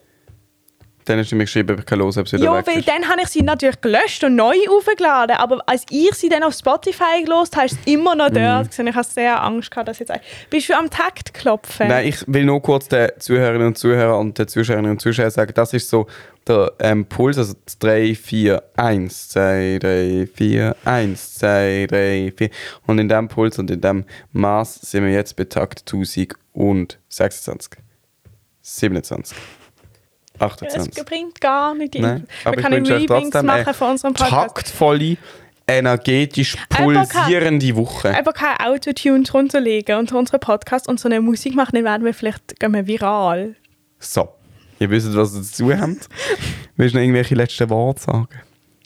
Speaker 2: dann hast du mir geschrieben, ich kann hören, ob sie
Speaker 1: Ja, weil ist. dann habe ich sie natürlich gelöscht und neu aufgeladen. Aber als ich sie dann auf Spotify gelost habe, ist es immer noch dort. Mm. Ich habe sehr Angst gehabt, dass jetzt... Bist du am Takt klopfen?
Speaker 2: Nein, ich will nur kurz den Zuhörerinnen und Zuhörern und den Zuschauerinnen und Zuschauern sagen, das ist so der ähm, Puls, also 3, 4, 1, 2, 3, 4, 1, 2, 3, 4. Und in diesem Puls und in diesem Maß sind wir jetzt bei Takt 1026. 27. 28.
Speaker 1: Es bringt gar nicht.
Speaker 2: Nein,
Speaker 1: Man kann einen Remix machen von unserem Podcast.
Speaker 2: Taktvolle, energetisch pulsierende einfach Woche.
Speaker 1: Einfach kein Autotune drunter legen und unseren Podcast und so eine Musik machen, dann werden wir vielleicht gehen wir viral.
Speaker 2: So, ihr wisst, was ihr dazu habt. Willst du noch irgendwelche letzten Worte sagen?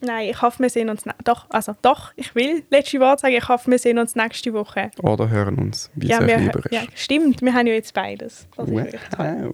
Speaker 1: Nein, ich hoffe, wir sehen uns... Doch, also doch, ich will letzte Wort sagen, ich hoffe, wir sehen uns nächste Woche.
Speaker 2: Oder hören uns, wie es
Speaker 1: ja,
Speaker 2: euch
Speaker 1: wir,
Speaker 2: lieber ist.
Speaker 1: ja, stimmt, wir haben ja jetzt beides. Das.
Speaker 2: Wow.